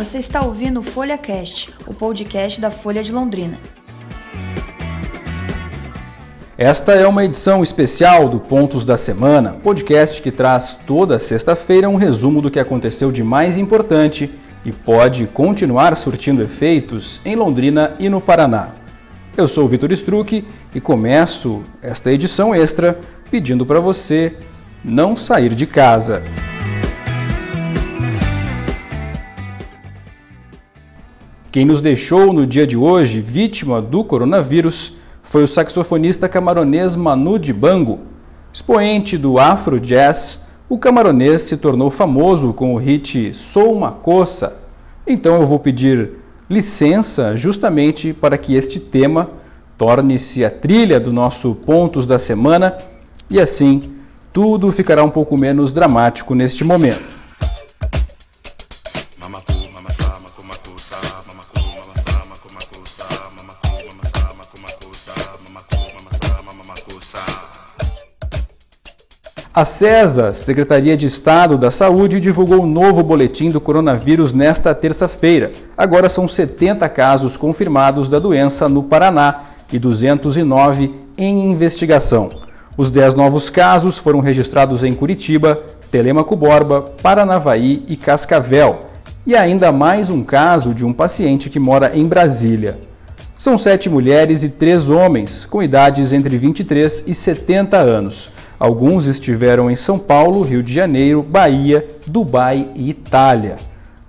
Você está ouvindo o Folha Cast, o podcast da Folha de Londrina. Esta é uma edição especial do Pontos da Semana, podcast que traz toda sexta-feira um resumo do que aconteceu de mais importante e pode continuar surtindo efeitos em Londrina e no Paraná. Eu sou o Vitor Struck e começo esta edição extra pedindo para você não sair de casa. Quem nos deixou no dia de hoje vítima do coronavírus foi o saxofonista camaronês Manu Dibango. Expoente do Afro Jazz, o camaronês se tornou famoso com o hit Sou uma Coça. Então eu vou pedir licença justamente para que este tema torne-se a trilha do nosso Pontos da Semana e assim tudo ficará um pouco menos dramático neste momento. A CESA, Secretaria de Estado da Saúde, divulgou um novo boletim do coronavírus nesta terça-feira. Agora são 70 casos confirmados da doença no Paraná e 209 em investigação. Os 10 novos casos foram registrados em Curitiba, Telemaco Borba, Paranavaí e Cascavel. E ainda mais um caso de um paciente que mora em Brasília. São sete mulheres e três homens, com idades entre 23 e 70 anos. Alguns estiveram em São Paulo, Rio de Janeiro, Bahia, Dubai e Itália.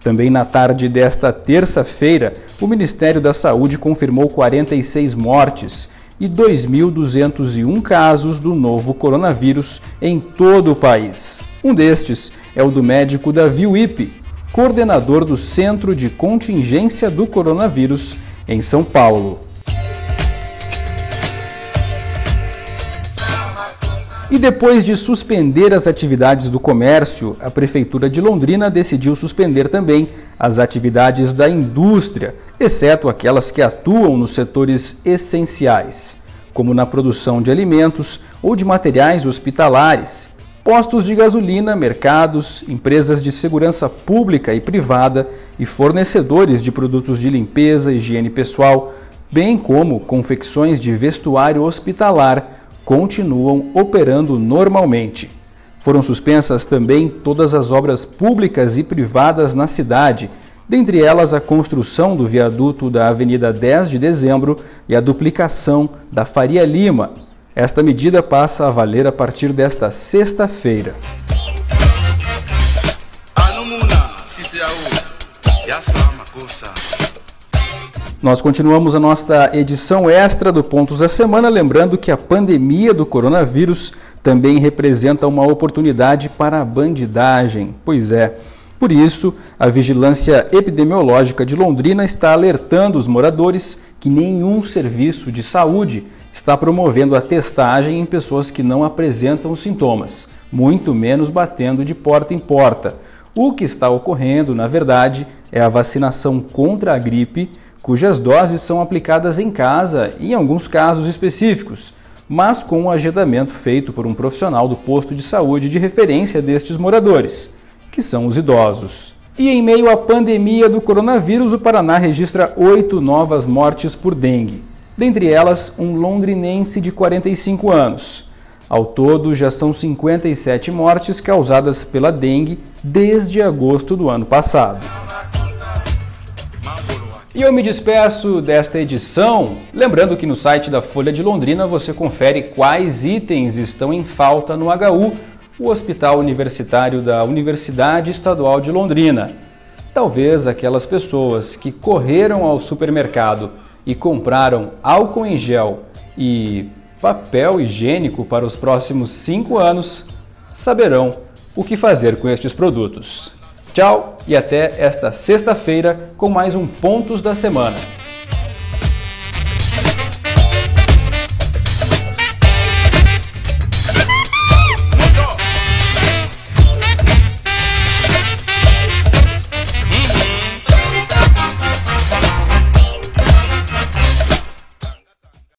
Também na tarde desta terça-feira, o Ministério da Saúde confirmou 46 mortes e 2.201 casos do novo coronavírus em todo o país. Um destes é o do médico Davi Wipe, coordenador do Centro de Contingência do Coronavírus em São Paulo. E depois de suspender as atividades do comércio, a Prefeitura de Londrina decidiu suspender também as atividades da indústria, exceto aquelas que atuam nos setores essenciais, como na produção de alimentos ou de materiais hospitalares, postos de gasolina, mercados, empresas de segurança pública e privada e fornecedores de produtos de limpeza e higiene pessoal, bem como confecções de vestuário hospitalar continuam operando normalmente. Foram suspensas também todas as obras públicas e privadas na cidade, dentre elas a construção do viaduto da Avenida 10 de Dezembro e a duplicação da Faria Lima. Esta medida passa a valer a partir desta sexta-feira. Nós continuamos a nossa edição extra do Pontos da Semana, lembrando que a pandemia do coronavírus também representa uma oportunidade para a bandidagem. Pois é. Por isso, a Vigilância Epidemiológica de Londrina está alertando os moradores que nenhum serviço de saúde está promovendo a testagem em pessoas que não apresentam sintomas, muito menos batendo de porta em porta. O que está ocorrendo, na verdade, é a vacinação contra a gripe cujas doses são aplicadas em casa em alguns casos específicos, mas com um agendamento feito por um profissional do posto de saúde de referência destes moradores, que são os idosos. E em meio à pandemia do coronavírus, o Paraná registra oito novas mortes por dengue, dentre elas um londrinense de 45 anos. Ao todo, já são 57 mortes causadas pela dengue desde agosto do ano passado. E eu me despeço desta edição, lembrando que no site da Folha de Londrina você confere quais itens estão em falta no HU, o Hospital Universitário da Universidade Estadual de Londrina. Talvez aquelas pessoas que correram ao supermercado e compraram álcool em gel e papel higiênico para os próximos cinco anos saberão o que fazer com estes produtos. Tchau e até esta sexta-feira com mais um Pontos da Semana.